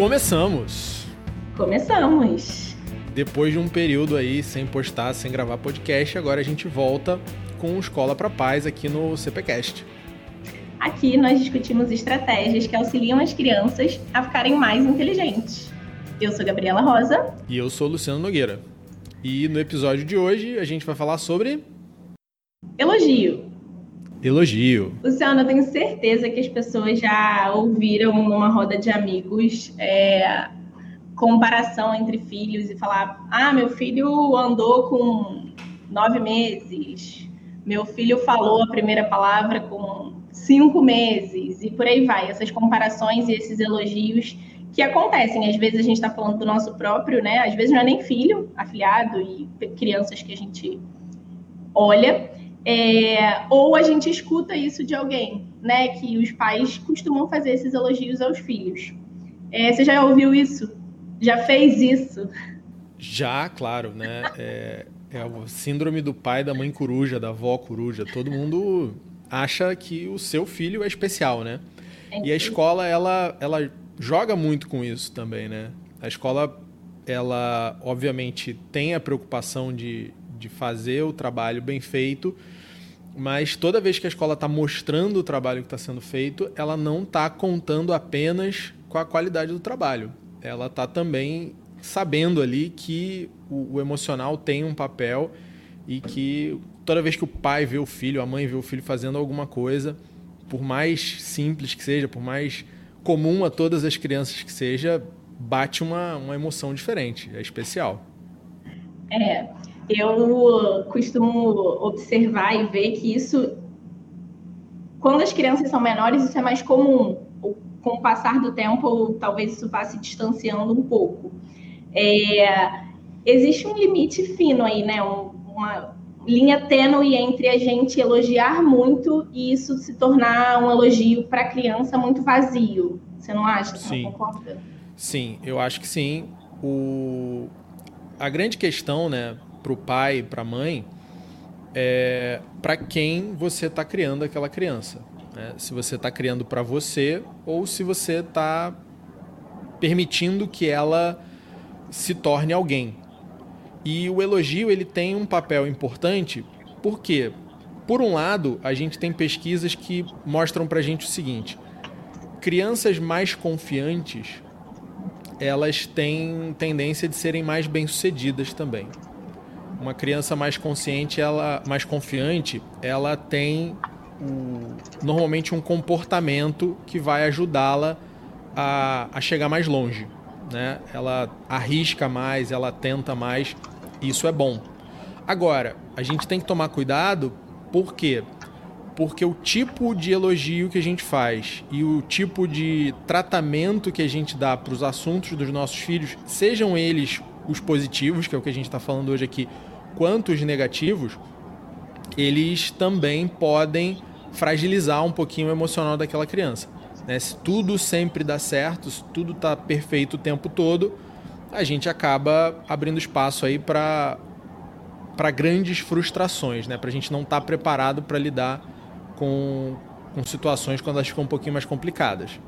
Começamos! Começamos! Depois de um período aí sem postar, sem gravar podcast, agora a gente volta com Escola para Paz aqui no CPCast. Aqui nós discutimos estratégias que auxiliam as crianças a ficarem mais inteligentes. Eu sou Gabriela Rosa. E eu sou Luciano Nogueira. E no episódio de hoje a gente vai falar sobre. Elogio. Elogio. Luciano, eu tenho certeza que as pessoas já ouviram numa roda de amigos é, comparação entre filhos e falar: ah, meu filho andou com nove meses, meu filho falou a primeira palavra com cinco meses, e por aí vai. Essas comparações e esses elogios que acontecem. Às vezes a gente está falando do nosso próprio, né? Às vezes não é nem filho, afilhado e crianças que a gente olha. É, ou a gente escuta isso de alguém, né? Que os pais costumam fazer esses elogios aos filhos. É, você já ouviu isso? Já fez isso? Já, claro, né? É, é o síndrome do pai, da mãe coruja, da avó coruja. Todo mundo acha que o seu filho é especial, né? É e a escola, ela, ela joga muito com isso também, né? A escola, ela obviamente tem a preocupação de, de fazer o trabalho bem feito, mas toda vez que a escola está mostrando o trabalho que está sendo feito, ela não está contando apenas com a qualidade do trabalho. Ela está também sabendo ali que o, o, emocional tem um papel e que toda vez que o pai vê o filho, a mãe vê o filho fazendo alguma coisa, por mais simples que seja, por mais comum a todas as crianças que seja, bate uma, uma emoção diferente, é especial. É, eu costumo observar e ver que isso, quando as crianças são menores, isso é mais comum. Com o passar do tempo, talvez isso vá se distanciando um pouco. É, existe um limite fino aí, né? Um, uma linha tênue entre a gente elogiar muito e isso se tornar um elogio para a criança muito vazio. Você não acha? Você sim. Sim, eu acho que sim. O... A grande questão, né, para o pai, para a mãe, é para quem você está criando aquela criança. Né? Se você está criando para você ou se você está permitindo que ela se torne alguém. E o elogio ele tem um papel importante, porque, por um lado, a gente tem pesquisas que mostram para a gente o seguinte: crianças mais confiantes elas têm tendência de serem mais bem-sucedidas também uma criança mais consciente, ela mais confiante, ela tem o, normalmente um comportamento que vai ajudá-la a, a chegar mais longe. Né? Ela arrisca mais, ela tenta mais, isso é bom. Agora, a gente tem que tomar cuidado, por quê? Porque o tipo de elogio que a gente faz e o tipo de tratamento que a gente dá para os assuntos dos nossos filhos, sejam eles os positivos, que é o que a gente está falando hoje aqui, quanto os negativos, eles também podem fragilizar um pouquinho o emocional daquela criança. Né? Se tudo sempre dá certo, se tudo está perfeito o tempo todo, a gente acaba abrindo espaço aí para para grandes frustrações, né? Para a gente não estar tá preparado para lidar com, com situações quando elas ficam um pouquinho mais complicadas.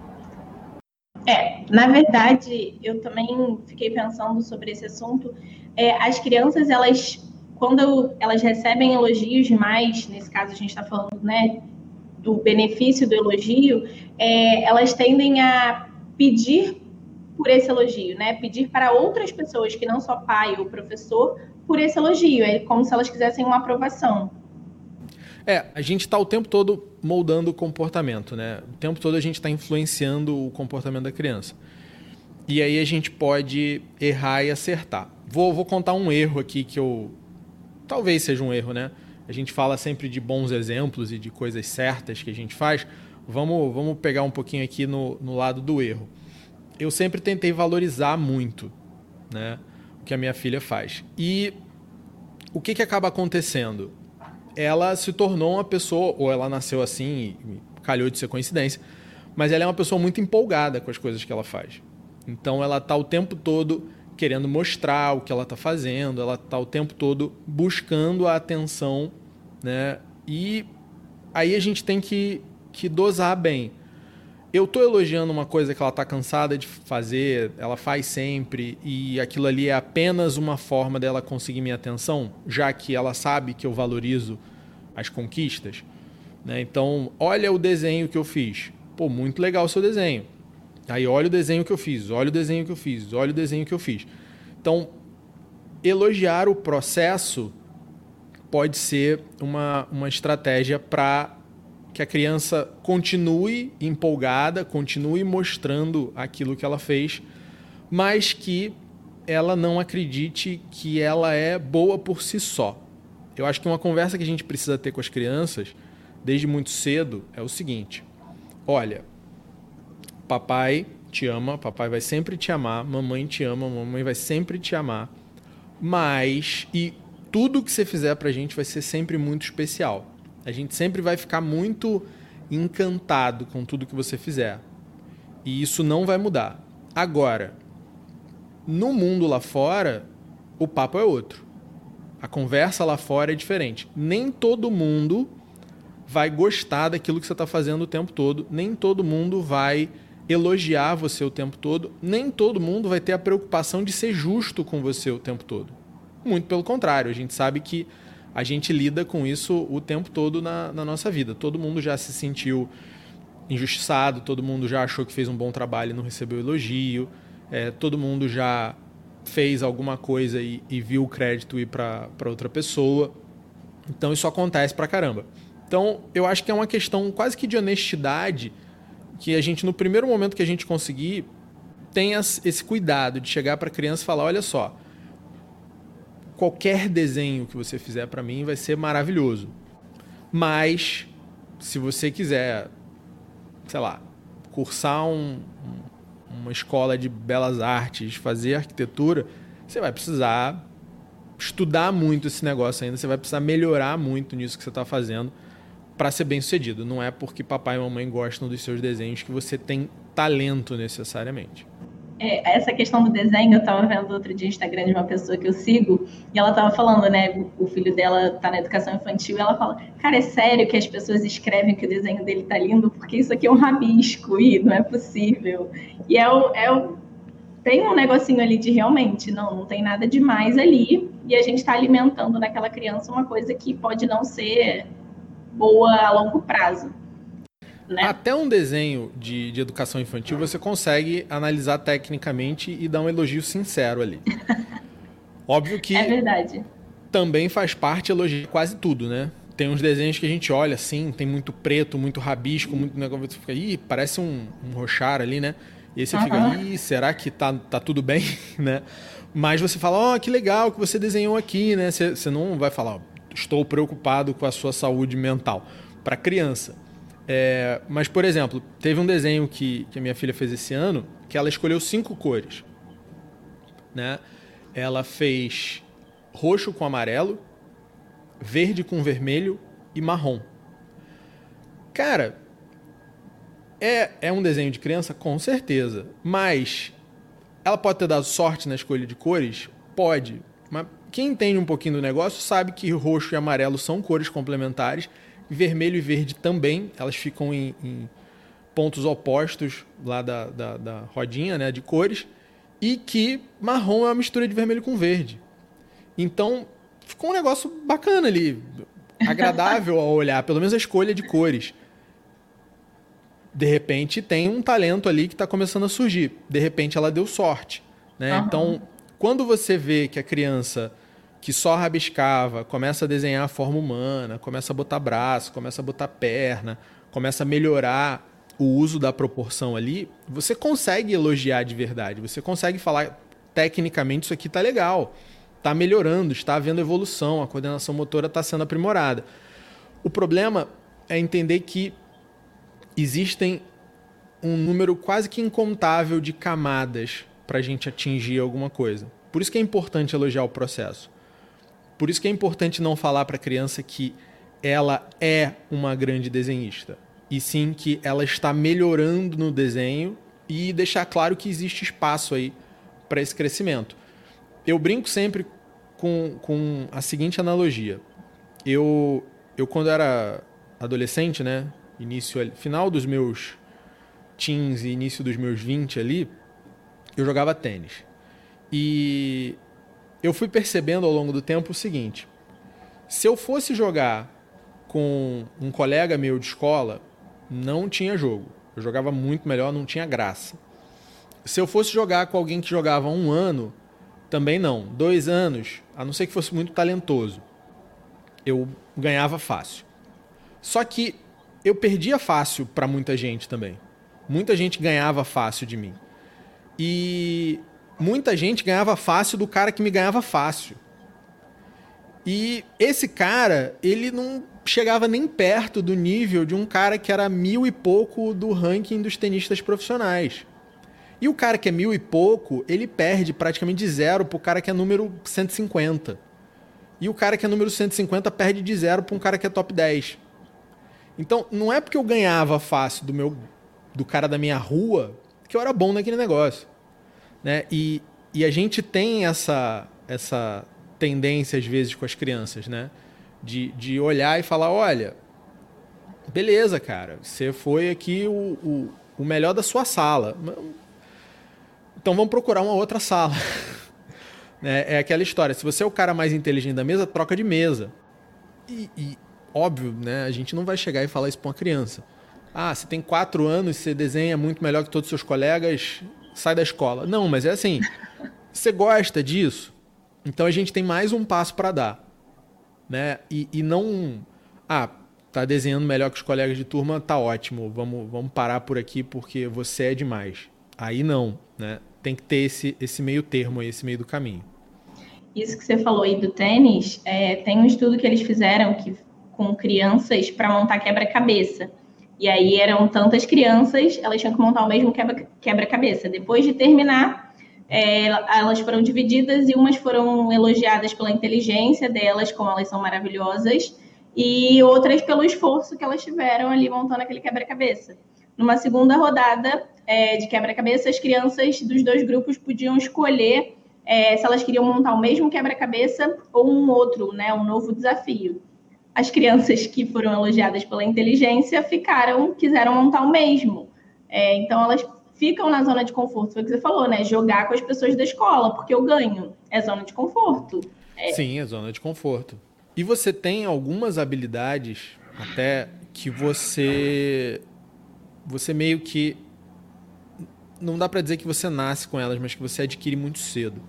É, na verdade, eu também fiquei pensando sobre esse assunto. É, as crianças, elas quando elas recebem elogios demais, nesse caso a gente está falando né, do benefício do elogio, é, elas tendem a pedir por esse elogio, né? Pedir para outras pessoas, que não só pai ou professor, por esse elogio. É como se elas quisessem uma aprovação. É, a gente está o tempo todo moldando o comportamento, né? O tempo todo a gente está influenciando o comportamento da criança. E aí a gente pode errar e acertar. Vou, vou contar um erro aqui que eu, talvez seja um erro, né? A gente fala sempre de bons exemplos e de coisas certas que a gente faz. Vamos, vamos pegar um pouquinho aqui no, no lado do erro. Eu sempre tentei valorizar muito né, o que a minha filha faz. E o que, que acaba acontecendo? Ela se tornou uma pessoa, ou ela nasceu assim, calhou de ser coincidência, mas ela é uma pessoa muito empolgada com as coisas que ela faz. Então ela está o tempo todo querendo mostrar o que ela está fazendo, ela está o tempo todo buscando a atenção, né? E aí a gente tem que, que dosar bem. eu tô elogiando uma coisa que ela tá cansada de fazer, ela faz sempre, e aquilo ali é apenas uma forma dela conseguir minha atenção, já que ela sabe que eu valorizo as conquistas. Né? Então, olha o desenho que eu fiz. Pô, muito legal o seu desenho. Aí olha o desenho que eu fiz, olha o desenho que eu fiz, olha o desenho que eu fiz. Então, elogiar o processo pode ser uma, uma estratégia para que a criança continue empolgada, continue mostrando aquilo que ela fez, mas que ela não acredite que ela é boa por si só. Eu acho que uma conversa que a gente precisa ter com as crianças, desde muito cedo, é o seguinte: olha, papai te ama, papai vai sempre te amar, mamãe te ama, mamãe vai sempre te amar, mas e tudo que você fizer pra gente vai ser sempre muito especial. A gente sempre vai ficar muito encantado com tudo que você fizer. E isso não vai mudar. Agora, no mundo lá fora, o papo é outro. A conversa lá fora é diferente. Nem todo mundo vai gostar daquilo que você está fazendo o tempo todo. Nem todo mundo vai elogiar você o tempo todo. Nem todo mundo vai ter a preocupação de ser justo com você o tempo todo. Muito pelo contrário, a gente sabe que a gente lida com isso o tempo todo na, na nossa vida. Todo mundo já se sentiu injustiçado, todo mundo já achou que fez um bom trabalho e não recebeu elogio, é, todo mundo já fez alguma coisa e, e viu o crédito ir para outra pessoa. Então isso acontece pra caramba. Então eu acho que é uma questão quase que de honestidade que a gente, no primeiro momento que a gente conseguir, tenha esse cuidado de chegar para a criança e falar: olha só, qualquer desenho que você fizer para mim vai ser maravilhoso. Mas se você quiser, sei lá, cursar um, uma escola de belas artes, fazer arquitetura, você vai precisar estudar muito esse negócio ainda, você vai precisar melhorar muito nisso que você está fazendo para ser bem sucedido. Não é porque papai e mamãe gostam dos seus desenhos que você tem talento necessariamente é, essa questão do desenho, eu estava vendo outro dia no Instagram de uma pessoa que eu sigo, e ela estava falando, né? O filho dela está na educação infantil, e ela fala: Cara, é sério que as pessoas escrevem que o desenho dele tá lindo, porque isso aqui é um rabisco, e não é possível. E é o, é o, tem um negocinho ali de realmente, não, não tem nada demais ali, e a gente está alimentando naquela criança uma coisa que pode não ser boa a longo prazo. Né? Até um desenho de, de educação infantil você consegue analisar tecnicamente e dar um elogio sincero ali. Óbvio que. É verdade. Também faz parte elogiar quase tudo, né? Tem uns desenhos que a gente olha assim, tem muito preto, muito rabisco, muito negócio. Você fica, ih, parece um, um rochar ali, né? E aí você uhum. fica, ih, será que tá, tá tudo bem, né? Mas você fala, ó, oh, que legal que você desenhou aqui, né? Você, você não vai falar, estou preocupado com a sua saúde mental. Para criança, é, mas, por exemplo, teve um desenho que, que a minha filha fez esse ano que ela escolheu cinco cores. Né? Ela fez roxo com amarelo, verde com vermelho e marrom. Cara, é, é um desenho de criança? Com certeza. Mas ela pode ter dado sorte na escolha de cores? Pode. Mas quem entende um pouquinho do negócio sabe que roxo e amarelo são cores complementares vermelho e verde também, elas ficam em, em pontos opostos lá da, da, da, rodinha né, de cores, e que marrom é uma mistura de vermelho com verde. Então, ficou um negócio bacana ali, agradável ao olhar, pelo menos a escolha de cores. De repente, tem um talento ali que está começando a surgir. De repente, ela deu sorte. Né? Uhum. Então, quando você vê que a criança que só rabiscava, começa a desenhar a forma humana, começa a botar braço, começa a botar perna, começa a melhorar o uso da proporção ali, você consegue elogiar de verdade, você consegue falar tecnicamente isso aqui tá legal, tá melhorando, está havendo evolução, a coordenação motora está sendo aprimorada. O problema é entender que existem um número quase que incontável de camadas para a gente atingir alguma coisa. Por isso que é importante elogiar o processo. Por isso que é importante não falar para a criança que ela é uma grande desenhista, e sim que ela está melhorando no desenho e deixar claro que existe espaço aí para esse crescimento. Eu brinco sempre com, com a seguinte analogia. Eu, eu quando era adolescente, né, início, final dos meus teens e início dos meus 20 ali, eu jogava tênis. E eu fui percebendo ao longo do tempo o seguinte: se eu fosse jogar com um colega meu de escola, não tinha jogo. Eu jogava muito melhor, não tinha graça. Se eu fosse jogar com alguém que jogava um ano, também não. Dois anos, a não ser que fosse muito talentoso, eu ganhava fácil. Só que eu perdia fácil para muita gente também. Muita gente ganhava fácil de mim. E muita gente ganhava fácil do cara que me ganhava fácil. E esse cara, ele não chegava nem perto do nível de um cara que era mil e pouco do ranking dos tenistas profissionais. E o cara que é mil e pouco, ele perde praticamente de zero pro cara que é número 150. E o cara que é número 150 perde de zero para um cara que é top 10. Então, não é porque eu ganhava fácil do meu do cara da minha rua que eu era bom naquele negócio, né? E, e a gente tem essa essa tendência às vezes com as crianças, né? De, de olhar e falar, olha, beleza, cara, você foi aqui o, o, o melhor da sua sala. Então vamos procurar uma outra sala. é, é aquela história, se você é o cara mais inteligente da mesa, troca de mesa. E, e óbvio, né? A gente não vai chegar e falar isso para uma criança. Ah, você tem quatro anos, você desenha muito melhor que todos os seus colegas, sai da escola. Não, mas é assim. Você gosta disso? Então a gente tem mais um passo para dar. Né? E, e não. Ah, tá desenhando melhor que os colegas de turma, tá ótimo. Vamos, vamos parar por aqui porque você é demais. Aí não, né? Tem que ter esse, esse meio termo, esse meio do caminho. Isso que você falou aí do tênis, é, tem um estudo que eles fizeram que com crianças para montar quebra-cabeça. E aí eram tantas crianças, elas tinham que montar o mesmo quebra-cabeça. Depois de terminar, é, elas foram divididas e umas foram elogiadas pela inteligência delas, como elas são maravilhosas, e outras pelo esforço que elas tiveram ali montando aquele quebra-cabeça. Numa segunda rodada é, de quebra-cabeça, as crianças dos dois grupos podiam escolher é, se elas queriam montar o mesmo quebra-cabeça ou um outro, né, um novo desafio as crianças que foram elogiadas pela inteligência ficaram, quiseram montar o mesmo. É, então elas ficam na zona de conforto, foi o que você falou, né? Jogar com as pessoas da escola, porque eu ganho. É zona de conforto. É. Sim, é zona de conforto. E você tem algumas habilidades até que você você meio que não dá para dizer que você nasce com elas, mas que você adquire muito cedo.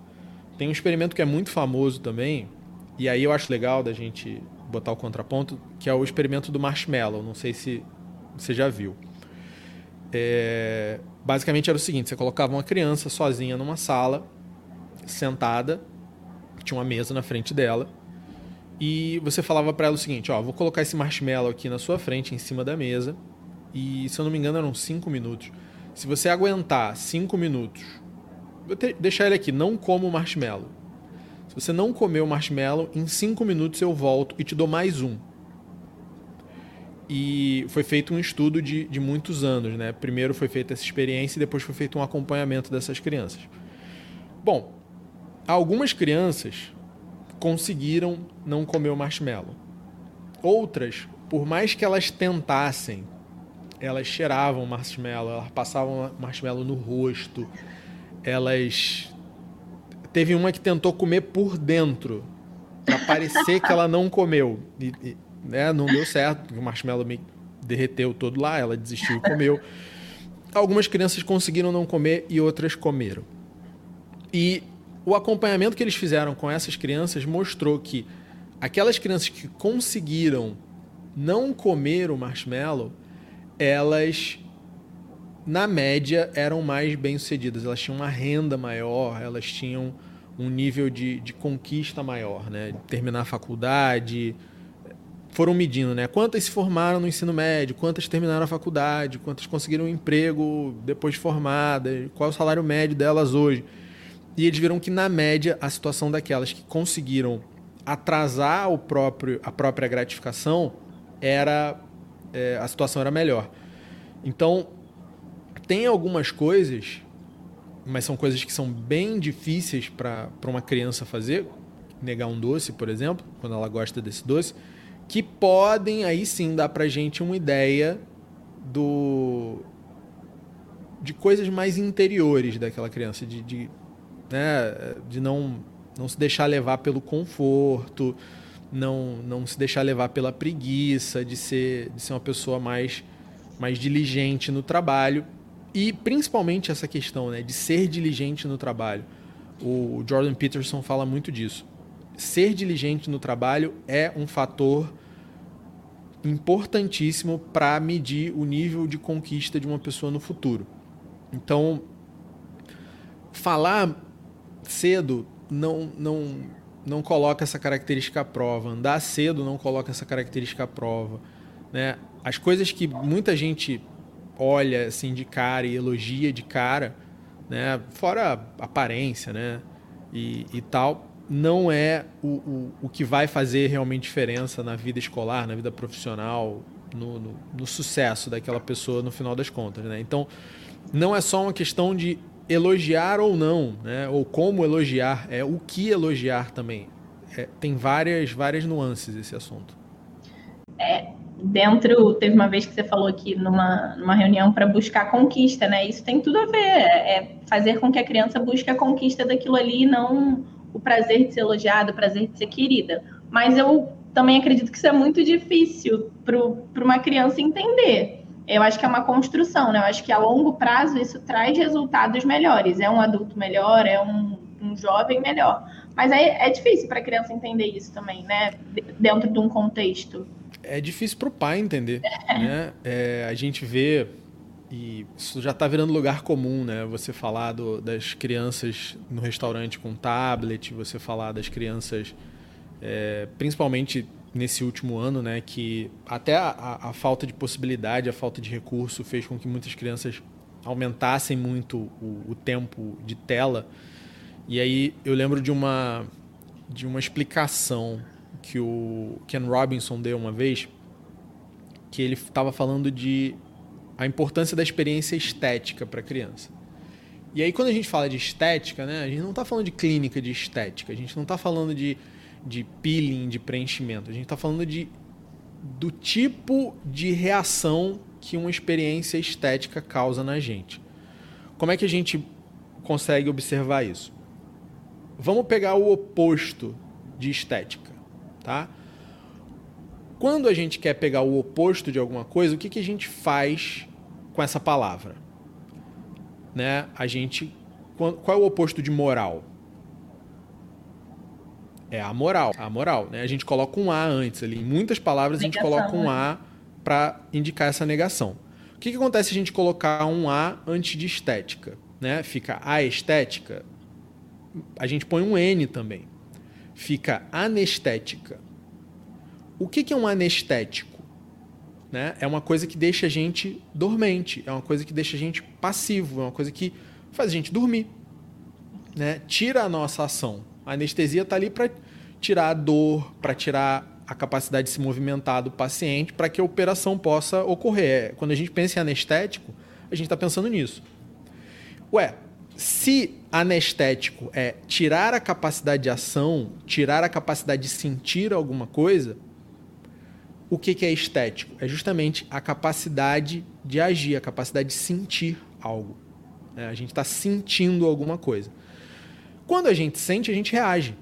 Tem um experimento que é muito famoso também, e aí eu acho legal da gente botar o contraponto, que é o experimento do marshmallow. Não sei se você já viu. É, basicamente era o seguinte: você colocava uma criança sozinha numa sala, sentada, tinha uma mesa na frente dela, e você falava para ela o seguinte: Ó, vou colocar esse marshmallow aqui na sua frente, em cima da mesa, e se eu não me engano eram cinco minutos. Se você aguentar cinco minutos, vou deixar ele aqui, não como marshmallow se você não comer o marshmallow, em 5 minutos eu volto e te dou mais um. E foi feito um estudo de, de muitos anos, né? Primeiro foi feita essa experiência e depois foi feito um acompanhamento dessas crianças. Bom, algumas crianças conseguiram não comer o marshmallow. Outras, por mais que elas tentassem, elas cheiravam marshmallow, elas passavam marshmallow no rosto, elas Teve uma que tentou comer por dentro, para parecer que ela não comeu. E, e, né, não deu certo, o marshmallow derreteu todo lá, ela desistiu e comeu. Algumas crianças conseguiram não comer e outras comeram. E o acompanhamento que eles fizeram com essas crianças mostrou que aquelas crianças que conseguiram não comer o marshmallow, elas na média, eram mais bem-sucedidas. Elas tinham uma renda maior, elas tinham um nível de, de conquista maior, né? Terminar a faculdade. Foram medindo, né? Quantas se formaram no ensino médio, quantas terminaram a faculdade, quantas conseguiram um emprego depois de formadas, qual é o salário médio delas hoje. E eles viram que, na média, a situação daquelas que conseguiram atrasar o próprio, a própria gratificação era. É, a situação era melhor. Então, tem algumas coisas, mas são coisas que são bem difíceis para uma criança fazer, negar um doce, por exemplo, quando ela gosta desse doce, que podem aí sim dar para gente uma ideia do de coisas mais interiores daquela criança, de, de, né, de não, não se deixar levar pelo conforto, não, não se deixar levar pela preguiça, de ser, de ser uma pessoa mais, mais diligente no trabalho. E principalmente essa questão né, de ser diligente no trabalho. O Jordan Peterson fala muito disso. Ser diligente no trabalho é um fator importantíssimo para medir o nível de conquista de uma pessoa no futuro. Então, falar cedo não, não, não coloca essa característica à prova. Andar cedo não coloca essa característica à prova. Né? As coisas que muita gente olha assim de cara e elogia de cara, né? fora aparência né? e, e tal, não é o, o, o que vai fazer realmente diferença na vida escolar, na vida profissional, no, no, no sucesso daquela pessoa no final das contas. Né? Então, não é só uma questão de elogiar ou não, né? ou como elogiar, é o que elogiar também. É, tem várias, várias nuances esse assunto. É, dentro, teve uma vez que você falou aqui numa, numa reunião para buscar conquista, né? Isso tem tudo a ver, é fazer com que a criança busque a conquista daquilo ali, não o prazer de ser elogiada, o prazer de ser querida. Mas eu também acredito que isso é muito difícil para uma criança entender eu acho que é uma construção, né? Eu acho que a longo prazo isso traz resultados melhores. É um adulto melhor, é um, um jovem melhor. Mas é, é difícil para a criança entender isso também, né? Dentro de um contexto. É difícil para o pai entender. né? É, a gente vê, e isso já está virando lugar comum, né? Você falar do, das crianças no restaurante com tablet, você falar das crianças, é, principalmente nesse último ano, né, que até a, a, falta de possibilidade, a falta de recurso fez com que muitas crianças aumentassem muito o, o, tempo de tela. E aí eu lembro de uma de uma explicação que o Ken Robinson deu uma vez, que ele estava falando de a importância da experiência estética para a criança. E aí quando a gente fala de estética, né, a gente não está falando de clínica de estética, a gente não está falando de de peeling, de preenchimento. A gente está falando de, do tipo de reação que uma experiência estética causa na gente. Como é que a gente consegue observar isso? Vamos pegar o oposto de estética, tá? Quando a gente quer pegar o oposto de alguma coisa, o que, que a gente faz com essa palavra? Né? A gente qual é o oposto de moral? É a moral. A moral, né? A gente coloca um A antes ali. Em muitas palavras negação, a gente coloca um né? A para indicar essa negação. O que, que acontece se a gente colocar um A antes de estética? Né? Fica a estética. A gente põe um N também. Fica anestética. O que, é um anestético? Né? É uma coisa que deixa a gente dormente, é uma coisa que deixa a gente passivo, é uma coisa que faz a gente dormir. Né? Tira a nossa ação. A anestesia está ali para tirar a dor, para tirar a capacidade de se movimentar do paciente, para que a operação possa ocorrer. Quando a gente pensa em anestético, a gente está pensando nisso. Ué, se anestético é tirar a capacidade de ação, tirar a capacidade de sentir alguma coisa, o que, que é estético? É justamente a capacidade de agir, a capacidade de sentir algo. É, a gente está sentindo alguma coisa. Quando a gente sente, a gente reage.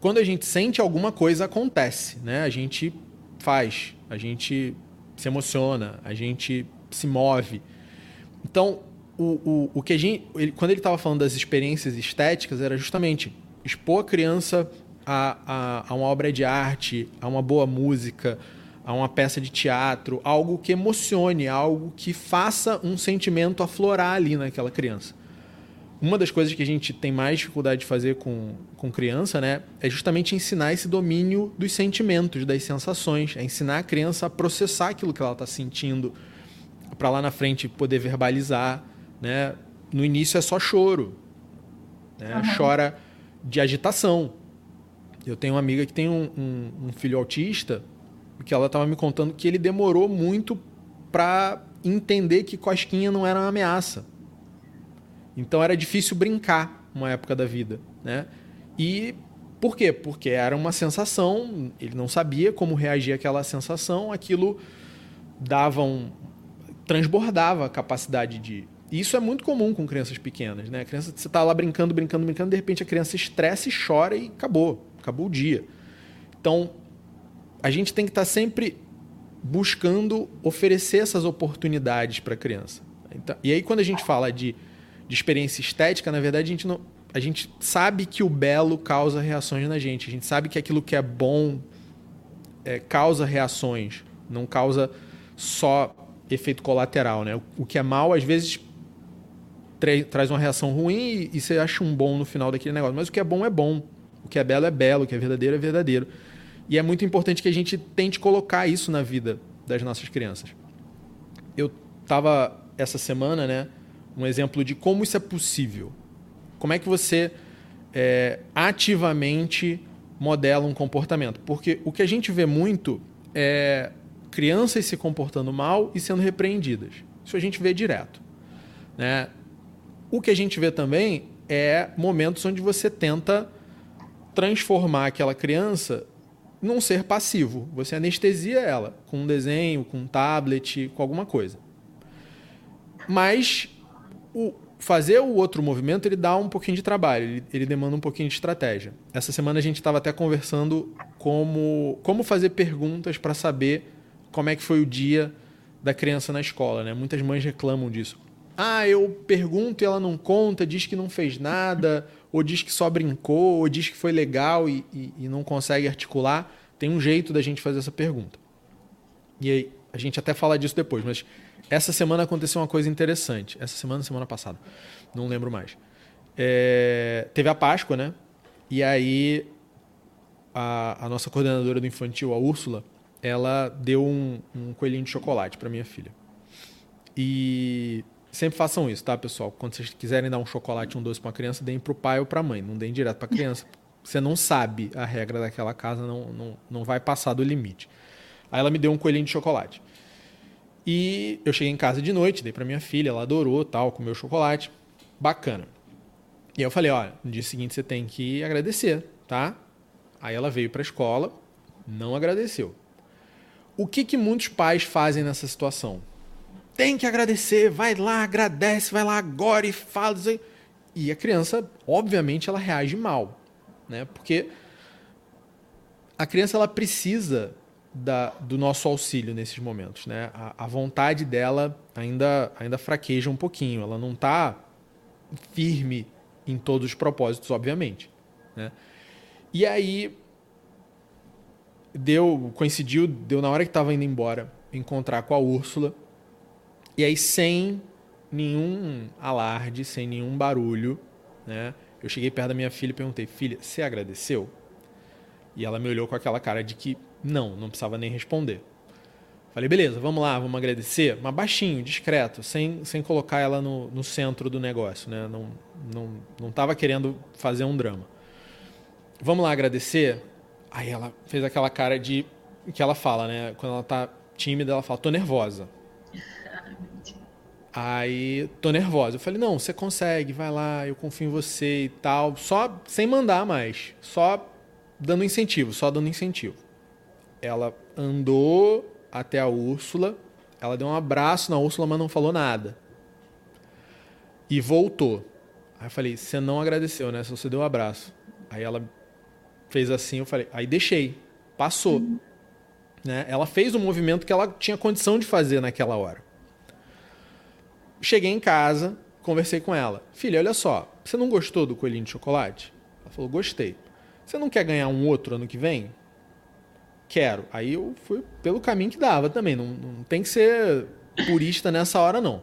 Quando a gente sente, alguma coisa acontece, né? A gente faz, a gente se emociona, a gente se move. Então, o, o, o que a gente, ele, quando ele estava falando das experiências estéticas, era justamente expor a criança a, a, a uma obra de arte, a uma boa música, a uma peça de teatro, algo que emocione, algo que faça um sentimento aflorar ali naquela criança. Uma das coisas que a gente tem mais dificuldade de fazer com, com criança, né, é justamente ensinar esse domínio dos sentimentos, das sensações, é ensinar a criança a processar aquilo que ela está sentindo, para lá na frente poder verbalizar, né? No início é só choro, né? Uhum. chora de agitação. Eu tenho uma amiga que tem um, um, um filho autista que ela estava me contando que ele demorou muito para entender que cosquinha não era uma ameaça. Então era difícil brincar uma época da vida, né? E por quê? Porque era uma sensação, ele não sabia como reagir àquela sensação, aquilo dava um, transbordava a capacidade de. E isso é muito comum com crianças pequenas, né? A criança, você tá lá brincando, brincando, brincando, de repente a criança estressa e chora e acabou. Acabou o dia. Então, a gente tem que estar tá sempre buscando oferecer essas oportunidades para a criança. Então, e aí, quando a gente fala de, de experiência estética, na verdade, a gente, não, a gente sabe que o belo causa reações na gente. A gente sabe que aquilo que é bom é, causa reações, não causa só efeito colateral. Né? O, que é mal, às vezes, traz uma reação ruim e, e você acha um bom no final daquele negócio. Mas o que é bom é bom. O que é belo é belo. O que é verdadeiro é verdadeiro. E é muito importante que a gente tente colocar isso na vida das nossas crianças. Eu estava essa semana, né, um exemplo de como isso é possível. Como é que você é, ativamente modela um comportamento? Porque o que a gente vê muito é crianças se comportando mal e sendo repreendidas. Isso a gente vê direto. Né? O que a gente vê também é momentos onde você tenta transformar aquela criança num ser passivo. Você anestesia ela com um desenho, com um tablet, com alguma coisa. Mas o fazer o outro movimento ele dá um pouquinho de trabalho, ele, ele demanda um pouquinho de estratégia. Essa semana a gente estava até conversando como, como fazer perguntas para saber como é que foi o dia da criança na escola. Né? Muitas mães reclamam disso. Ah, eu pergunto e ela não conta, diz que não fez nada, ou diz que só brincou, ou diz que foi legal e, e, e não consegue articular. Tem um jeito da gente fazer essa pergunta. E aí, a gente até fala disso depois, mas essa semana aconteceu uma coisa interessante. Essa semana, semana passada. Não lembro mais. É, teve a Páscoa, né? E aí a, a, nossa coordenadora do infantil, a Úrsula, ela deu um, um coelhinho de chocolate para minha filha. E sempre façam isso, tá, pessoal? Quando vocês quiserem dar um chocolate, um doce para uma criança, deem para o pai ou para a mãe. Não deem direto para a criança. Você não sabe a regra daquela casa, não, não, não vai passar do limite. Aí ela me deu um coelhinho de chocolate. E eu cheguei em casa de noite, dei para minha filha, ela adorou, tal, comeu chocolate. Bacana. E eu falei, olha, no dia seguinte você tem que agradecer, tá? Aí ela veio para a escola, não agradeceu. O que que muitos pais fazem nessa situação? Tem que agradecer, vai lá, agradece, vai lá agora e fala. E a criança, obviamente, ela reage mal, né? Porque a criança ela precisa da, do nosso auxílio nesses momentos. Né? A, a, vontade dela ainda, ainda fraqueja um pouquinho. Ela não está firme em todos os propósitos, obviamente. Né? E aí deu coincidiu deu na hora que estava indo embora encontrar com a Úrsula e aí sem nenhum alarde sem nenhum barulho né eu cheguei perto da minha filha e perguntei filha você agradeceu e ela me olhou com aquela cara de que não, não precisava nem responder. Falei, beleza, vamos lá, vamos agradecer, mas baixinho, discreto, sem, sem colocar ela no, no centro do negócio, né? Não, não, não querendo fazer um drama. Vamos lá agradecer? Aí ela fez aquela cara de que ela fala, né? Quando ela tá tímida, ela fala, tô nervosa. Aí, tô nervosa. Eu falei, não, você consegue, vai lá, eu confio em você e tal. Só sem mandar mais. Só dando incentivo, só dando incentivo. Ela andou até a Úrsula, ela deu um abraço na Úrsula, mas não falou nada. E voltou. Aí eu falei, você não agradeceu, né? Só você deu um abraço. Aí ela fez assim, eu falei, aí deixei. Passou. Uhum. Né? Ela fez o movimento que ela tinha condição de fazer naquela hora. Cheguei em casa, conversei com ela. Filha, olha só, você não gostou do coelhinho de chocolate? Ela falou, gostei. Você não quer ganhar um outro ano que vem? Quero. Aí eu fui pelo caminho que dava também. Não, não tem que ser purista nessa hora, não.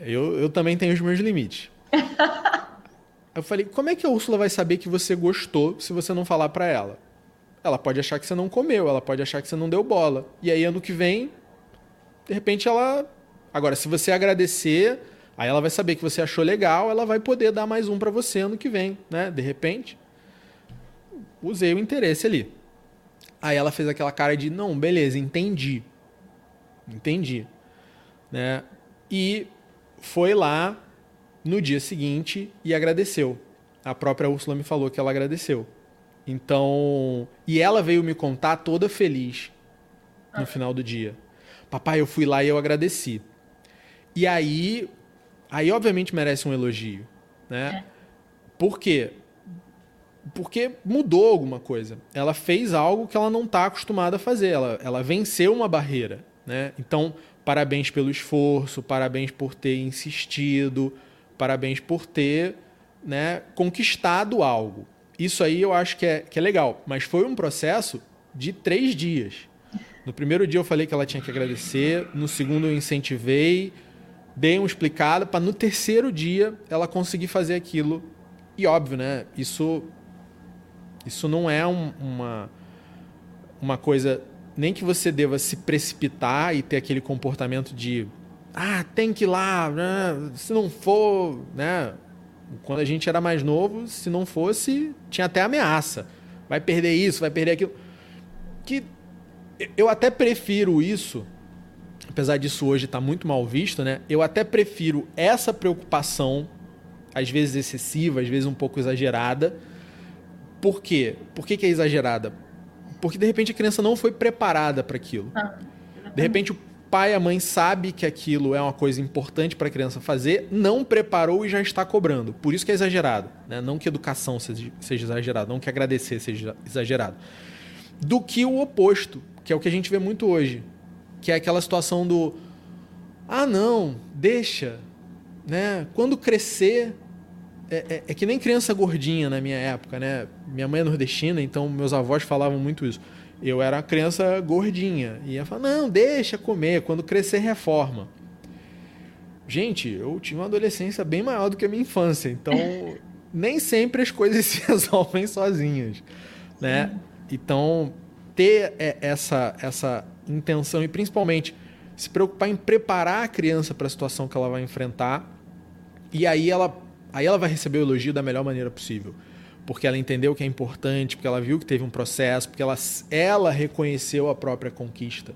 Eu, eu também tenho os meus limites. Eu falei, como é que a Úrsula vai saber que você gostou se você não falar para ela? Ela pode achar que você não comeu, ela pode achar que você não deu bola. E aí ano que vem, de repente ela. Agora, se você agradecer, aí ela vai saber que você achou legal, ela vai poder dar mais um para você ano que vem, né? De repente usei o interesse ali. Aí ela fez aquela cara de, não, beleza, entendi. Entendi. Né? E foi lá no dia seguinte e agradeceu. A própria Úrsula me falou que ela agradeceu. Então, e ela veio me contar toda feliz no final do dia. papai, eu fui lá e eu agradeci. E aí, aí obviamente merece um elogio, né? É. Por quê? Porque mudou alguma coisa. Ela fez algo que ela não está acostumada a fazer. Ela, ela venceu uma barreira, né? Então, parabéns pelo esforço, parabéns por ter insistido, parabéns por ter né, conquistado algo. Isso aí eu acho que é, que é legal. Mas foi um processo de três dias. No primeiro dia eu falei que ela tinha que agradecer, no segundo eu incentivei, dei um explicado para no terceiro dia ela conseguir fazer aquilo. E óbvio, né? Isso isso não é um, uma uma coisa nem que você deva se precipitar e ter aquele comportamento de ah, tem que ir lá, né? se não for, né? Quando a gente era mais novo, se não fosse, tinha até ameaça. Vai perder isso, vai perder aquilo. Que eu até prefiro isso, apesar disso hoje estar tá muito mal visto, né? Eu até prefiro essa preocupação, às vezes excessiva, às vezes um pouco exagerada. Por quê? Por que, que é exagerada? Porque de repente a criança não foi preparada para aquilo. Ah, de repente o pai e a mãe sabe que aquilo é uma coisa importante para a criança fazer, não preparou e já está cobrando. Por isso que é exagerado. Né? Não que educação seja, seja exagerado, não que agradecer seja exagerado. Do que o oposto, que é o que a gente vê muito hoje. Que é aquela situação do ah, não, deixa. Né? Quando crescer. É, é, é que nem criança gordinha na minha época, né? Minha mãe é nordestina, então meus avós falavam muito isso eu era uma criança gordinha. E ia falar, não, deixa comer, quando crescer, reforma. Gente, eu tive uma adolescência bem maior do que a minha infância, então nem sempre as coisas se resolvem sozinhas, né? Então, ter essa, essa intenção e principalmente se preocupar em preparar a criança para a situação que ela vai enfrentar e aí ela, aí ela vai receber o elogio da melhor maneira possível porque ela entendeu que é importante, porque ela viu que teve um processo, porque ela, ela reconheceu a própria conquista.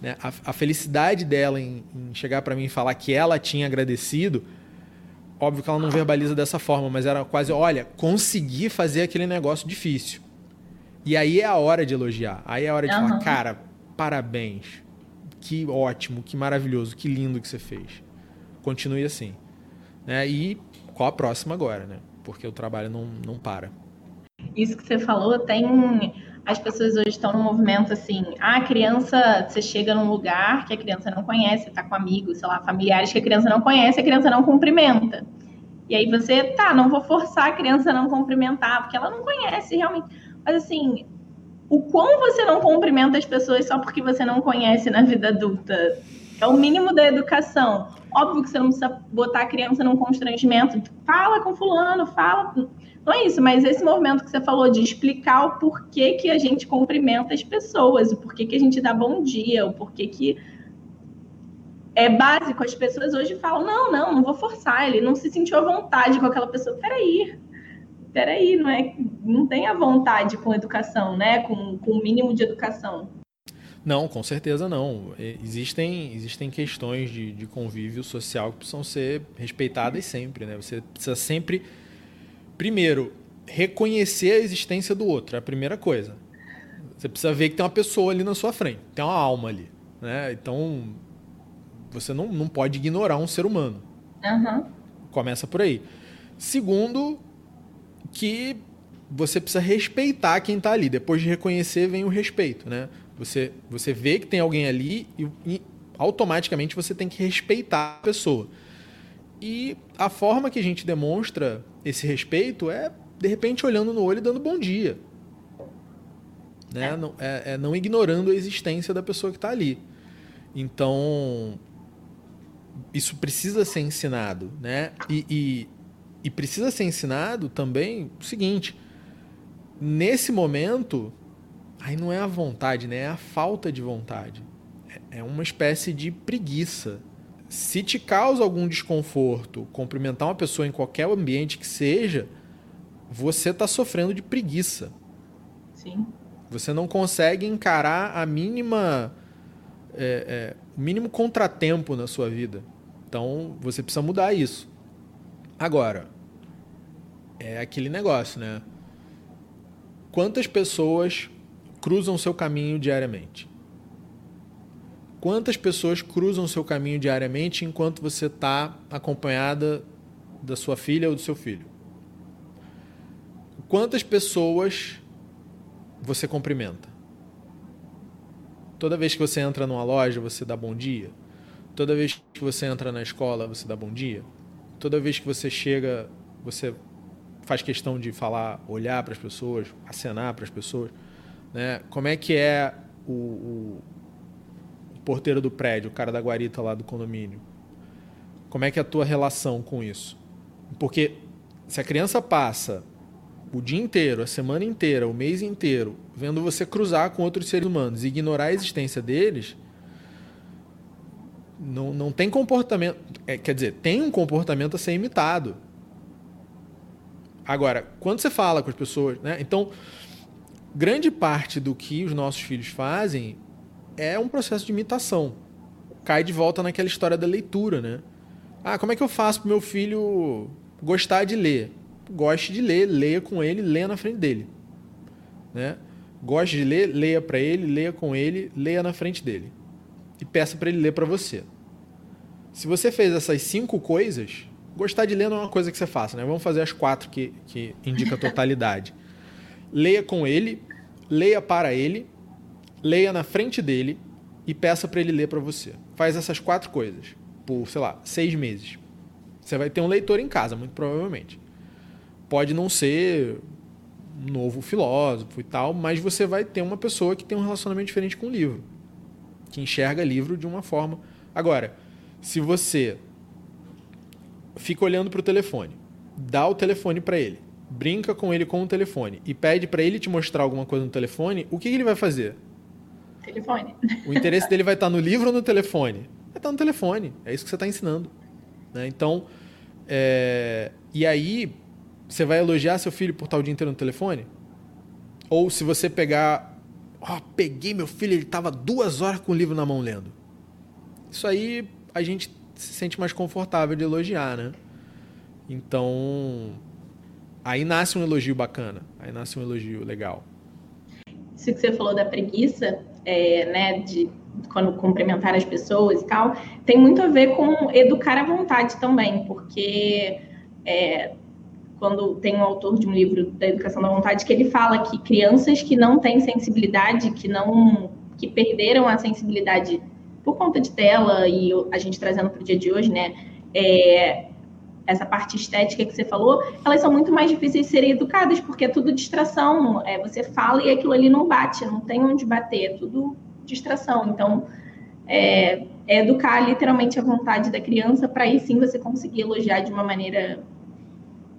Né? A, a felicidade dela em, em chegar para mim e falar que ela tinha agradecido, óbvio que ela não verbaliza dessa forma, mas era quase, olha, consegui fazer aquele negócio difícil. E aí é a hora de elogiar. Aí é a hora de uhum. falar, cara, parabéns. Que ótimo, que maravilhoso, que lindo que você fez. Continue assim. Né? E qual a próxima agora, né? porque o trabalho não, não para. Isso que você falou, tem. As pessoas hoje estão no movimento assim, ah, a criança, você chega num lugar que a criança não conhece, está com amigos, sei lá, familiares que a criança não conhece, a criança não cumprimenta. E aí você, tá, não vou forçar a criança a não cumprimentar, porque ela não conhece realmente. Mas assim, o quão você não cumprimenta as pessoas só porque você não conhece na vida adulta? É o mínimo da educação. Óbvio que você não precisa botar a criança num constrangimento. Fala com fulano, fala. Não é isso, mas esse movimento que você falou de explicar o porquê que a gente cumprimenta as pessoas, o porquê que a gente dá bom dia, o porquê que é básico. As pessoas hoje falam: não, não, não vou forçar. Ele não se sentiu à vontade com aquela pessoa. Peraí, peraí, não é? Não tem a vontade com educação, né? Com, com o mínimo de educação. Não, com certeza não. Existem, existem questões de, de convívio social que precisam ser respeitadas sempre. Né? Você precisa sempre, primeiro, reconhecer a existência do outro. É a primeira coisa. Você precisa ver que tem uma pessoa ali na sua frente, tem uma alma ali. Né? Então, você não, não pode ignorar um ser humano. Uhum. Começa por aí. Segundo, que você precisa respeitar quem está ali. Depois de reconhecer, vem o respeito, né? Você, você vê que tem alguém ali e, e automaticamente você tem que respeitar a pessoa. E a forma que a gente demonstra esse respeito é, de repente, olhando no olho e dando bom dia. Né? É. Não, é, é não ignorando a existência da pessoa que está ali. Então, isso precisa ser ensinado. Né? E, e, e precisa ser ensinado também o seguinte: nesse momento, Aí não é a vontade, né? É a falta de vontade. É, é uma espécie de preguiça. Se te causa algum desconforto cumprimentar uma pessoa em qualquer ambiente que seja, você está sofrendo de preguiça. Sim. Você não consegue encarar a mínima, é, é, o mínimo contratempo na sua vida. Então você precisa mudar isso. Agora, é aquele negócio, né? Quantas pessoas cruzam seu caminho diariamente. Quantas pessoas cruzam seu caminho diariamente enquanto você está acompanhada da sua filha ou do seu filho? Quantas pessoas você cumprimenta? Toda vez que você entra numa loja, você dá bom dia? Toda vez que você entra na escola, você dá bom dia? Toda vez que você chega, você faz questão de falar, olhar para as pessoas, acenar para as pessoas? Né? Como é que é o, o porteiro do prédio, o cara da guarita lá do condomínio. Como é que é a tua relação com isso? Porque se a criança passa o dia inteiro, a semana inteira, o mês inteiro, vendo você cruzar com outros seres humanos e ignorar a existência deles, não, não tem comportamento. É, quer dizer, tem um comportamento a ser imitado. Agora, quando você fala com as pessoas, né? Então, grande parte do que os nossos filhos fazem é um processo de imitação. Cai de volta naquela história da leitura, né? Ah, como é que eu faço para meu filho gostar de ler? Goste de ler, leia com ele, leia na frente dele. Né? Goste de ler, leia para ele, leia com ele, leia na frente dele. E peça para ele ler para você. Se você fez essas cinco coisas, gostar de ler não é uma coisa que você faça, né? Vamos fazer as quatro que, que indica a totalidade. leia com ele, leia para ele, leia na frente dele e peça para ele ler para você. Faz essas quatro coisas por, sei lá, seis meses. Você vai ter um leitor em casa, muito provavelmente. Pode não ser um novo filósofo e tal, mas você vai ter uma pessoa que tem um relacionamento diferente com o livro, que enxerga livro de uma forma. Agora, se você fica olhando para o telefone, dá o telefone para ele, brinca com ele com o telefone e pede para ele te mostrar alguma coisa no telefone, o que, que ele vai fazer? Telefone. O interesse dele vai estar no livro ou no telefone? Vai estar no telefone. É isso que você está ensinando. Né? Então, é... e aí, você vai elogiar seu filho por estar o dia inteiro no telefone? Ou se você pegar. Ó, oh, peguei meu filho, ele estava duas horas com o livro na mão lendo. Isso aí a gente se sente mais confortável de elogiar, né? Então, aí nasce um elogio bacana, aí nasce um elogio legal. Isso que você falou da preguiça, é, né, de quando cumprimentar as pessoas e tal, tem muito a ver com educar à vontade também, porque é, quando tem um autor de um livro da educação da vontade que ele fala que crianças que não têm sensibilidade, que não que perderam a sensibilidade por conta de tela e a gente trazendo para o dia de hoje, né, é, essa parte estética que você falou, elas são muito mais difíceis de serem educadas, porque é tudo distração. É, você fala e aquilo ali não bate, não tem onde bater, é tudo distração. Então, é, é educar literalmente a vontade da criança para aí sim você conseguir elogiar de uma maneira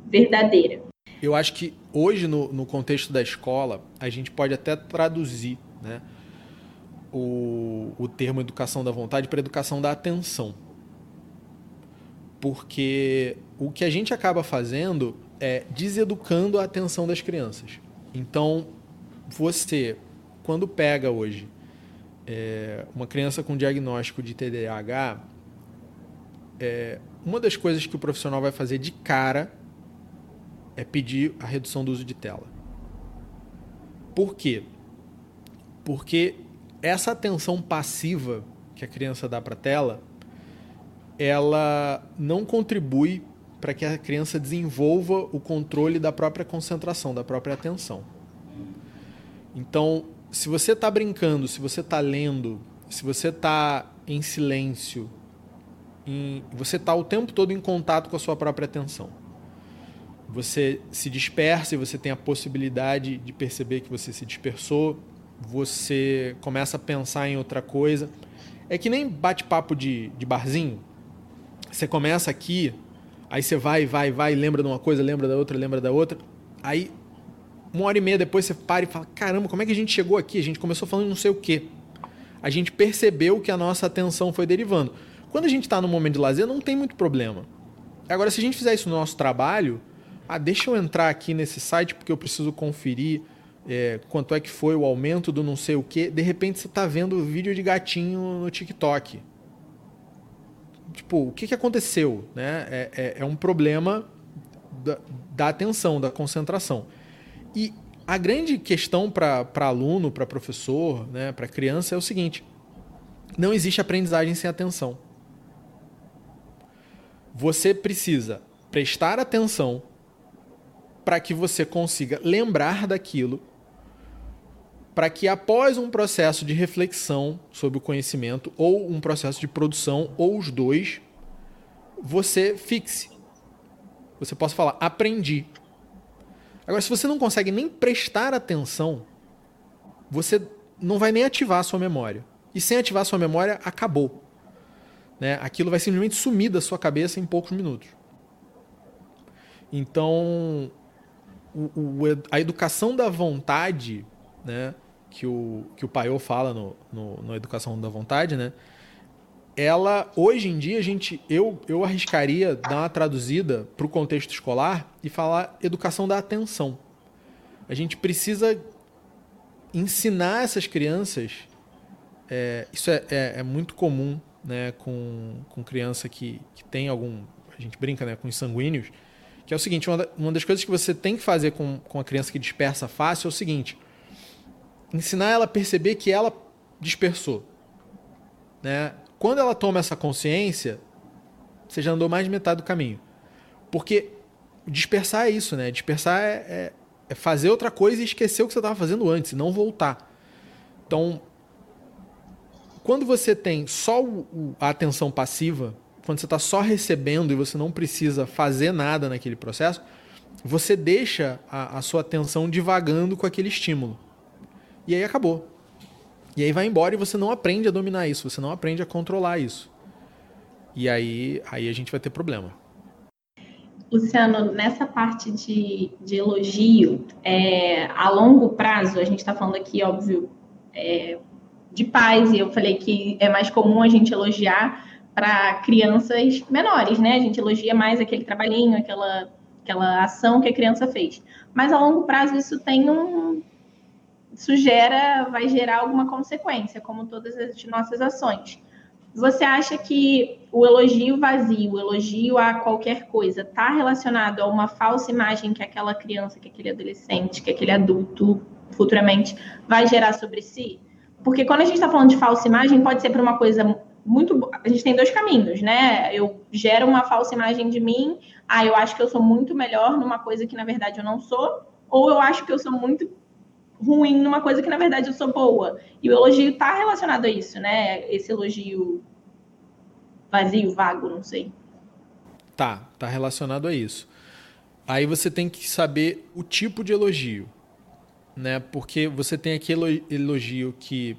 verdadeira. Eu acho que hoje, no, no contexto da escola, a gente pode até traduzir né, o, o termo educação da vontade para educação da atenção porque o que a gente acaba fazendo é deseducando a atenção das crianças. Então, você, quando pega hoje é, uma criança com diagnóstico de TDAH, é, uma das coisas que o profissional vai fazer de cara é pedir a redução do uso de tela. Por quê? Porque essa atenção passiva que a criança dá para a tela ela não contribui para que a criança desenvolva o controle da própria concentração, da própria atenção. Então, se você está brincando, se você está lendo, se você está em silêncio, em, você está o tempo todo em contato com a sua própria atenção. Você se dispersa e você tem a possibilidade de perceber que você se dispersou, você começa a pensar em outra coisa. É que nem bate-papo de, de barzinho você começa aqui, aí você vai, vai, vai, lembra de uma coisa, lembra da outra, lembra da outra. Aí, uma hora e meia depois, você para e fala: caramba, como é que a gente chegou aqui? A gente começou falando não sei o quê. A gente percebeu que a nossa atenção foi derivando. Quando a gente está no momento de lazer, não tem muito problema. Agora, se a gente fizer isso no nosso trabalho, ah, deixa eu entrar aqui nesse site porque eu preciso conferir é, quanto é que foi o aumento do não sei o quê. De repente, você está vendo vídeo de gatinho no TikTok tipo, o que, que aconteceu? Né? É, é, é um problema da, da, atenção, da concentração. E a grande questão para aluno, para professor, né, para criança é o seguinte: não existe aprendizagem sem atenção. Você precisa prestar atenção para que você consiga lembrar daquilo, para que após um processo de reflexão sobre o conhecimento ou um processo de produção ou os dois, você fixe. Você possa falar, aprendi. Agora, se você não consegue nem prestar atenção, você não vai nem ativar a sua memória. E sem ativar a sua memória, acabou. Né? Aquilo vai simplesmente sumir da sua cabeça em poucos minutos. Então, o, o, a educação da vontade, né, que o, que o Paiô fala no, no, no Educação da Vontade, né, ela, hoje em dia, gente, eu, eu arriscaria dar uma traduzida para o contexto escolar e falar educação da atenção. A gente precisa ensinar essas crianças. É, isso é, é, é, muito comum né, com, com criança que, que tem algum. A gente brinca né, com os sanguíneos. Que é o seguinte: uma, uma das coisas que você tem que fazer com, com a criança que dispersa fácil é o seguinte: ensinar ela a perceber que ela dispersou. Né? Quando ela toma essa consciência, você já andou mais de metade do caminho. Porque dispersar é isso, né? Dispersar é, é, é fazer outra coisa e esquecer o que você estava fazendo antes, não voltar. Então, quando você tem só o, a atenção passiva, quando você está só recebendo e você não precisa fazer nada naquele processo, você deixa a, a sua atenção divagando com aquele estímulo. E aí acabou. E aí vai embora e você não aprende a dominar isso, você não aprende a controlar isso. E aí, aí a gente vai ter problema. Luciano, nessa parte de, de elogio, é, a longo prazo, a gente está falando aqui, óbvio, é, de pais, e eu falei que é mais comum a gente elogiar para crianças menores, né? A gente elogia mais aquele trabalhinho, aquela, aquela ação que a criança fez. Mas a longo prazo isso tem um, isso gera, vai gerar alguma consequência, como todas as nossas ações. Você acha que o elogio vazio, o elogio a qualquer coisa, está relacionado a uma falsa imagem que aquela criança, que aquele adolescente, que aquele adulto futuramente vai gerar sobre si? Porque quando a gente está falando de falsa imagem, pode ser para uma coisa muito. A gente tem dois caminhos, né? Eu gero uma falsa imagem de mim, ah, eu acho que eu sou muito melhor numa coisa que na verdade eu não sou, ou eu acho que eu sou muito ruim numa coisa que na verdade eu sou boa. E o elogio está relacionado a isso, né? Esse elogio vazio, vago, não sei. Tá, tá relacionado a isso. Aí você tem que saber o tipo de elogio, né? Porque você tem aquele elogio que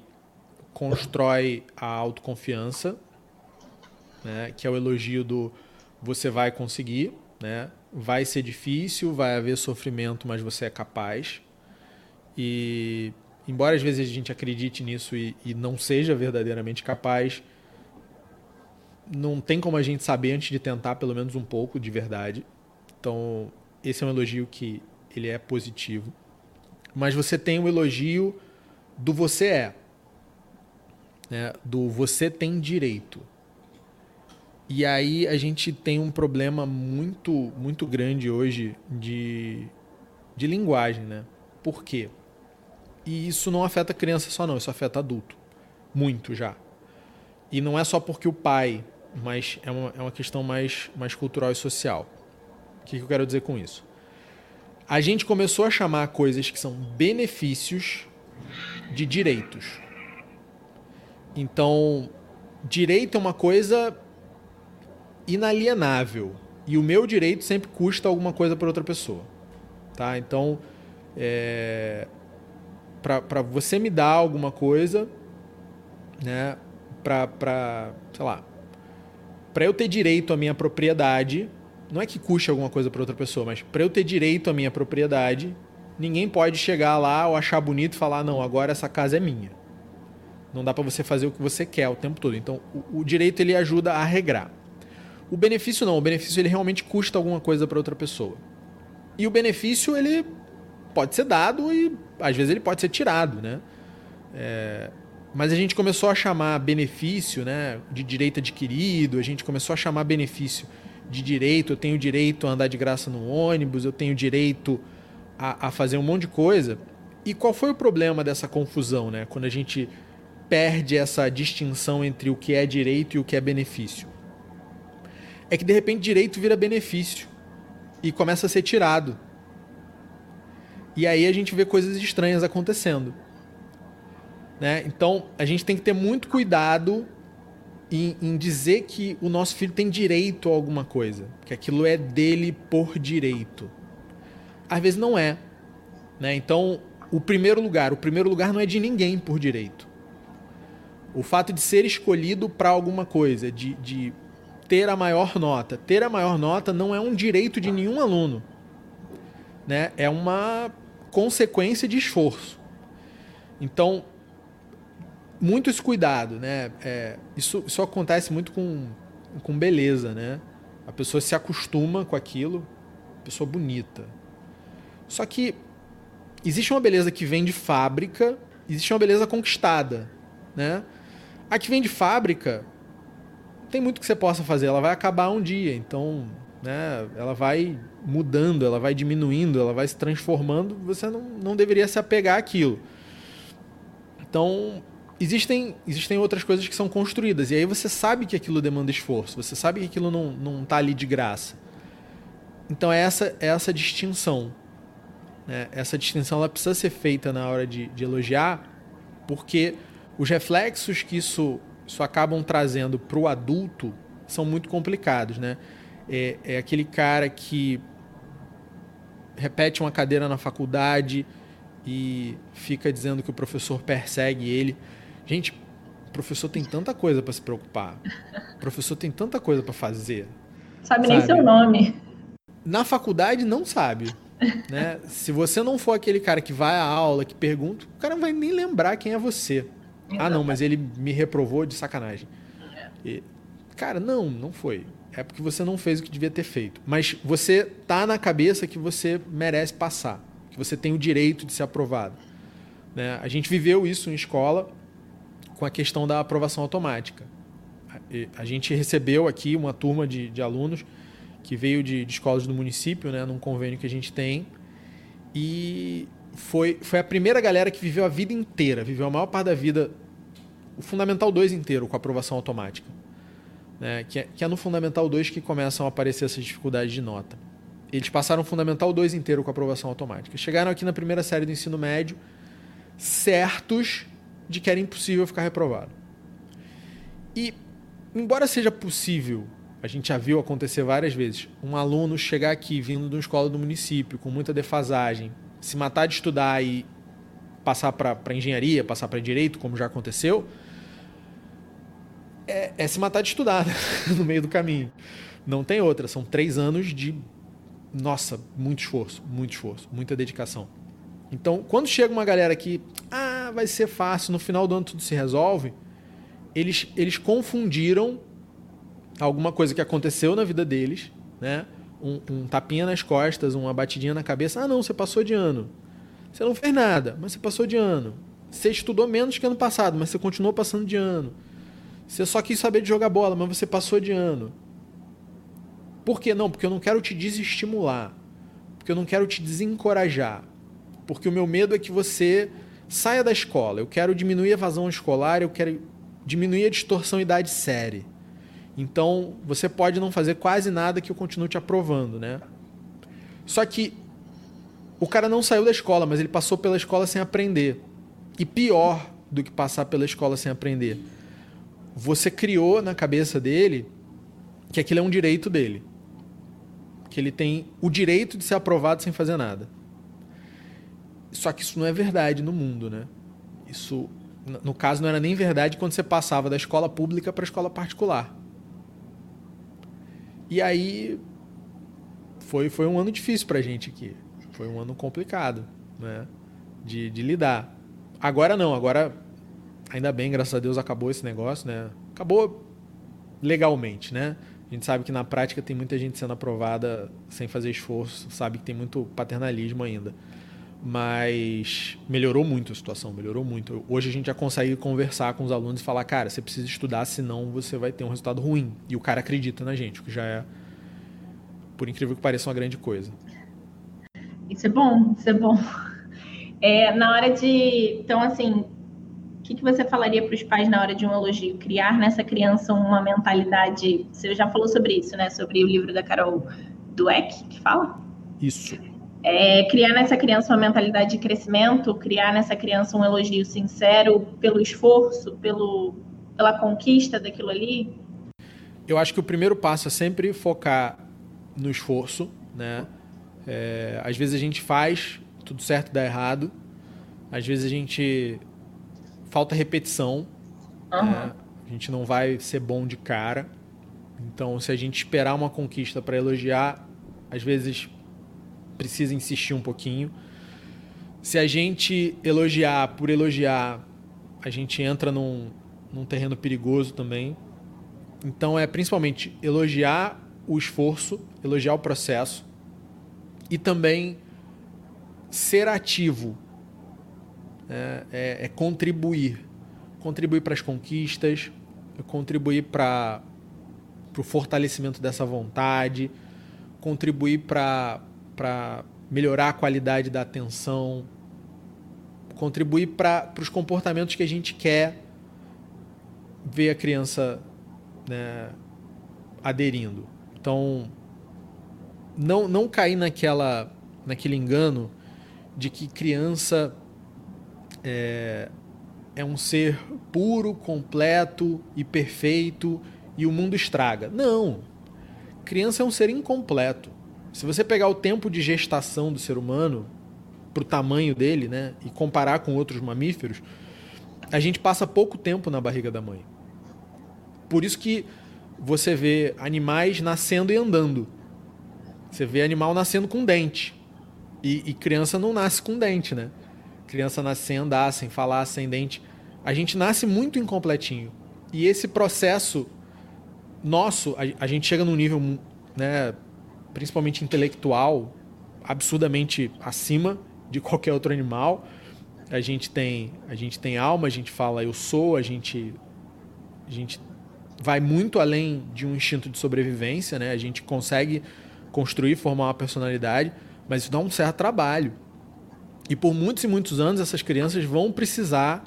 constrói a autoconfiança, né? Que é o elogio do você vai conseguir, né? Vai ser difícil, vai haver sofrimento, mas você é capaz. E embora às vezes a gente acredite nisso e, e não seja verdadeiramente capaz, não tem como a gente saber antes de tentar pelo menos um pouco de verdade. Então, esse é um elogio que ele é positivo. Mas você tem o elogio do você é. Né? Do você tem direito. E aí a gente tem um problema muito, muito grande hoje de, de linguagem, né? Por quê? E isso não afeta criança só não, isso afeta adulto. Muito já. E não é só porque o pai, mas é uma, é uma questão mais, mais cultural e social. O que, que eu quero dizer com isso? A gente começou a chamar coisas que são benefícios de direitos. Então, direito é uma coisa inalienável. E o meu direito sempre custa alguma coisa para outra pessoa. Tá? Então, é, para você me dar alguma coisa, né? Para, sei lá, para eu ter direito à minha propriedade, não é que custe alguma coisa para outra pessoa, mas para eu ter direito à minha propriedade, ninguém pode chegar lá ou achar bonito e falar não, agora essa casa é minha. Não dá para você fazer o que você quer o tempo todo. Então, o, o direito ele ajuda a regrar. O benefício não, o benefício ele realmente custa alguma coisa para outra pessoa. E o benefício ele pode ser dado e às vezes ele pode ser tirado, né? É, mas a gente começou a chamar benefício, né, de direito adquirido, a gente começou a chamar benefício de direito, eu tenho direito a andar de graça no ônibus, eu tenho direito a, a fazer um monte de coisa. E qual foi o problema dessa confusão, né? Quando a gente perde essa distinção entre o que é direito e o que é benefício? É que de repente direito vira benefício e começa a ser tirado. E aí a gente vê coisas estranhas acontecendo. Né? Então a gente tem que ter muito cuidado em, em, dizer que o nosso filho tem direito a alguma coisa, que aquilo é dele por direito. Às vezes não é. Né? Então, o primeiro lugar, o primeiro lugar não é de ninguém por direito. O fato de ser escolhido para alguma coisa, de, de ter a maior nota. Ter a maior nota não é um direito de nenhum aluno. Né? É uma consequência de esforço. Então, muito esse cuidado, né? É, isso, isso acontece muito com, com beleza, né? A pessoa se acostuma com aquilo, pessoa bonita. Só que existe uma beleza que vem de fábrica, existe uma beleza conquistada, né? A que vem de fábrica, tem muito que você possa fazer, ela vai acabar um dia, então, né, ela vai mudando, ela vai diminuindo, ela vai se transformando, você não, não deveria se apegar àquilo. Então, existem, existem outras coisas que são construídas. E aí você sabe que aquilo demanda esforço, você sabe que aquilo não, não tá ali de graça. Então é essa, é essa distinção. Né? Essa distinção ela precisa ser feita na hora de, de elogiar, porque os reflexos que isso, isso acabam trazendo para o adulto são muito complicados. Né? É, é aquele cara que repete uma cadeira na faculdade e fica dizendo que o professor persegue ele. Gente, o professor tem tanta coisa para se preocupar. O professor tem tanta coisa para fazer. Sabe, sabe nem seu nome. Na faculdade não sabe. Né? Se você não for aquele cara que vai à aula, que pergunta, o cara não vai nem lembrar quem é você. Ah, não, mas ele me reprovou de sacanagem. E, cara, não, não foi. É porque você não fez o que devia ter feito. Mas você tá na cabeça que você merece passar, que você tem o direito de ser aprovado. Né? A gente viveu isso em escola com a questão da aprovação automática. A gente recebeu aqui uma turma de, de alunos que veio de, de, escolas do município, né, num convênio que a gente tem, e foi, foi a primeira galera que viveu a vida inteira, viveu a maior parte da vida, o Fundamental 2 inteiro com aprovação automática. Né, que, é, que é no Fundamental 2 que começam a aparecer essas dificuldades de nota. Eles passaram o Fundamental 2 inteiro com aprovação automática. Chegaram aqui na primeira série do ensino médio, certos de que era impossível ficar reprovado. E, embora seja possível, a gente já viu acontecer várias vezes, um aluno chegar aqui vindo de uma escola do município com muita defasagem, se matar de estudar e passar para engenharia, passar para direito, como já aconteceu, é, é se matar de estudar né? no meio do caminho. Não tem outra. São três anos de, nossa, muito esforço, muito esforço, muita dedicação. Então, quando chega uma galera que, ah, vai ser fácil, no final do ano tudo se resolve, eles, eles confundiram alguma coisa que aconteceu na vida deles, né? Um, um, tapinha nas costas, uma batidinha na cabeça. Ah, não, você passou de ano. Você não fez nada, mas você passou de ano. Você estudou menos que ano passado, mas você continuou passando de ano. Você só quis saber de jogar bola, mas você passou de ano. Por que não? Porque eu não quero te desestimular. Porque eu não quero te desencorajar. Porque o meu medo é que você saia da escola. Eu quero diminuir a evasão escolar, eu quero diminuir a distorção idade série. Então, você pode não fazer quase nada que eu continue te aprovando, né? Só que o cara não saiu da escola, mas ele passou pela escola sem aprender. E pior do que passar pela escola sem aprender, você criou na cabeça dele que aquilo é um direito dele. Que ele tem o direito de ser aprovado sem fazer nada. Só que isso não é verdade no mundo, né? Isso, no caso, não era nem verdade quando você passava da escola pública para a escola particular. E aí foi, foi um ano difícil para a gente aqui. Foi um ano complicado, né? De, de lidar. Agora não, agora ainda bem, graças a Deus acabou esse negócio, né? Acabou legalmente, né? A gente sabe que na prática tem muita gente sendo aprovada sem fazer esforço, sabe que tem muito paternalismo ainda mas melhorou muito a situação, melhorou muito. Hoje a gente já consegue conversar com os alunos e falar, cara, você precisa estudar, senão você vai ter um resultado ruim. E o cara acredita na gente, o que já é, por incrível que pareça, uma grande coisa. Isso é bom, isso é bom. É, na hora de. Então, assim, que, que você falaria para os pais na hora de um elogio? Criar nessa criança uma mentalidade. Você já falou sobre isso, né? Sobre o livro da Carol Dweck, que fala? Isso. É, criar nessa criança uma mentalidade de crescimento, criar nessa criança um elogio sincero pelo esforço, pelo, pela conquista daquilo ali? Eu acho que o primeiro passo é sempre focar no esforço, né? É, às vezes a gente faz tudo certo dá errado, às vezes a gente falta repetição. Uhum. Né? A gente não vai ser bom de cara. Então, se a gente esperar uma conquista para elogiar, às vezes precisa insistir um pouquinho. Se a gente elogiar por elogiar, a gente entra num, num terreno perigoso também. Então, é principalmente elogiar o esforço, elogiar o processo e também ser ativo é, é, é contribuir. Contribuir para as conquistas, contribuir para o fortalecimento dessa vontade, contribuir para melhorar a qualidade da atenção, contribuir para os comportamentos que a gente quer ver a criança né, aderindo. Então, não, não cair naquela, naquele engano de que criança é, é um ser puro, completo e perfeito e o mundo estraga. Não. Criança é um ser incompleto. Se você pegar o tempo de gestação do ser humano para o tamanho dele, né, e comparar com outros mamíferos, a gente passa pouco tempo na barriga da mãe. Por isso que você vê animais nascendo e andando. Você vê animal nascendo com dente. E, e criança não nasce com dente, né? Criança nasce sem andar, sem falar, sem dente. A gente nasce muito incompletinho. E esse processo nosso, a, a gente chega num nível, né, principalmente intelectual, absurdamente acima de qualquer outro animal. A gente tem, a gente tem alma, a gente fala eu sou, a gente a gente vai muito além de um instinto de sobrevivência, né? A gente consegue construir, formar uma personalidade, mas isso dá um certo trabalho. E por muitos e muitos anos essas crianças vão precisar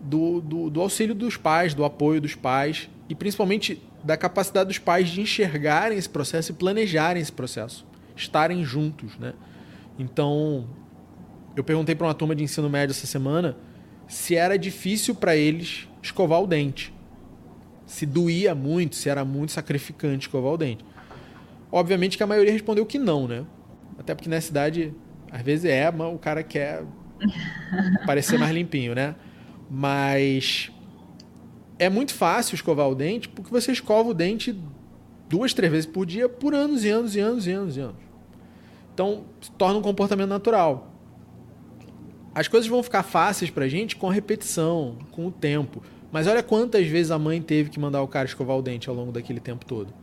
do, do, do, auxílio dos pais, do apoio dos pais e principalmente da capacidade dos pais de enxergarem esse processo e planejarem esse processo, estarem juntos, né? Então, eu perguntei para uma turma de ensino médio essa semana se era difícil para eles escovar o dente. Se doía muito, se era muito sacrificante escovar o dente. Obviamente que a maioria respondeu que não, né? Até porque nessa idade às vezes é, mas o cara quer parecer mais limpinho, né? Mas é muito fácil escovar o dente porque você escova o dente duas, três vezes por dia por anos e anos e anos e anos e anos. Então, se torna um comportamento natural. As coisas vão ficar fáceis pra gente com a repetição, com o tempo. Mas olha quantas vezes a mãe teve que mandar o cara escovar o dente ao longo daquele tempo todo.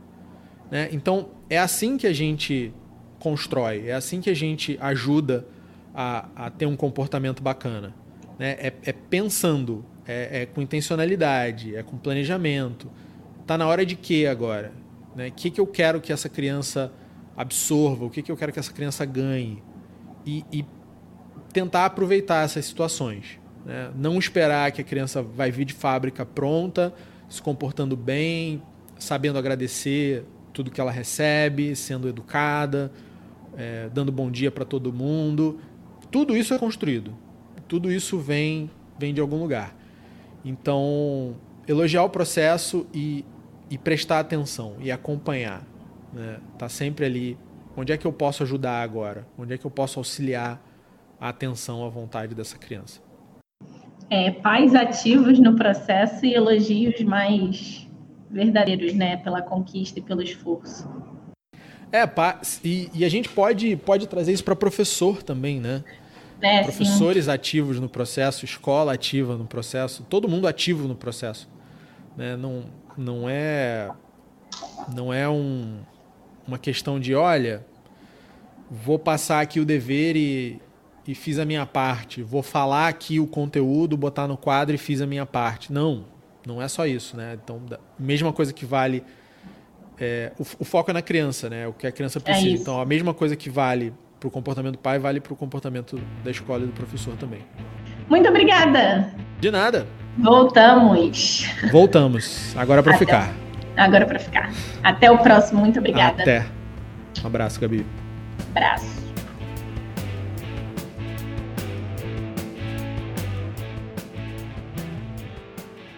Né? Então, é assim que a gente constrói, é assim que a gente ajuda a, a ter um comportamento bacana. Né? É, é pensando, é, é, com intencionalidade, é com planejamento. Tá na hora de quê agora? Né? O que, que eu quero que essa criança absorva? O que, que eu quero que essa criança ganhe? E, e tentar aproveitar essas situações. Né? Não esperar que a criança vai vir de fábrica pronta, se comportando bem, sabendo agradecer tudo que ela recebe, sendo educada, é, dando bom dia para todo mundo. Tudo isso é construído. Tudo isso vem, vem de algum lugar. Então, elogiar o processo e, e prestar atenção e acompanhar. Né? Tá sempre ali. Onde é que eu posso ajudar agora? Onde é que eu posso auxiliar a atenção, a vontade dessa criança? É, pais ativos no processo e elogios mais verdadeiros, né? Pela conquista e pelo esforço. É, e, e a gente pode, pode trazer isso para professor também, né? É, Professores sim. ativos no processo, escola ativa no processo, todo mundo ativo no processo. Né? Não, não é, não é um, uma questão de, olha, vou passar aqui o dever e, e fiz a minha parte, vou falar aqui o conteúdo, botar no quadro e fiz a minha parte. Não, não é só isso. Né? Então, mesma coisa que vale é, o, o, foco é na criança, né? O que a criança é precisa. É então, a mesma coisa que vale para o comportamento do pai, vale para o comportamento da escola e do professor também. Muito obrigada! De nada! Voltamos. Voltamos. Agora para ficar. Agora para ficar. Até o próximo. Muito obrigada. Até. Um abraço, Gabi. Abraço.